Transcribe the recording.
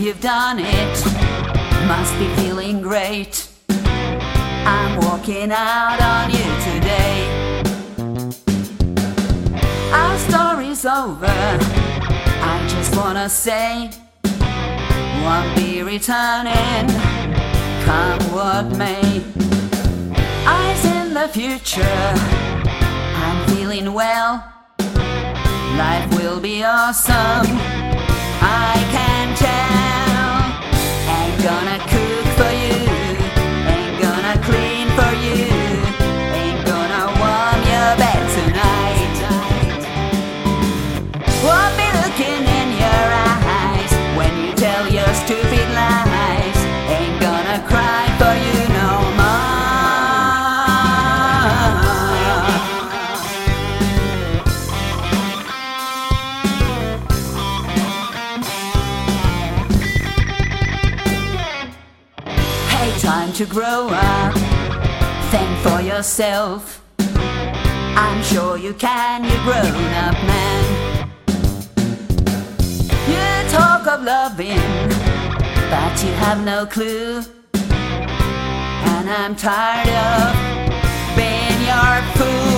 you've done it. Must be feeling great. I'm walking out on you today. Our story's over. I just wanna say, won't be returning, come what may. Eyes in the future, I'm feeling well. Life will be awesome, I gonna cook for you, ain't gonna clean for you, ain't gonna warm your bed tonight. Won't be looking in your eyes when you tell your stupid lies. To grow up. Think for yourself. I'm sure you can, you grown up man. You talk of loving, but you have no clue. And I'm tired of being your fool.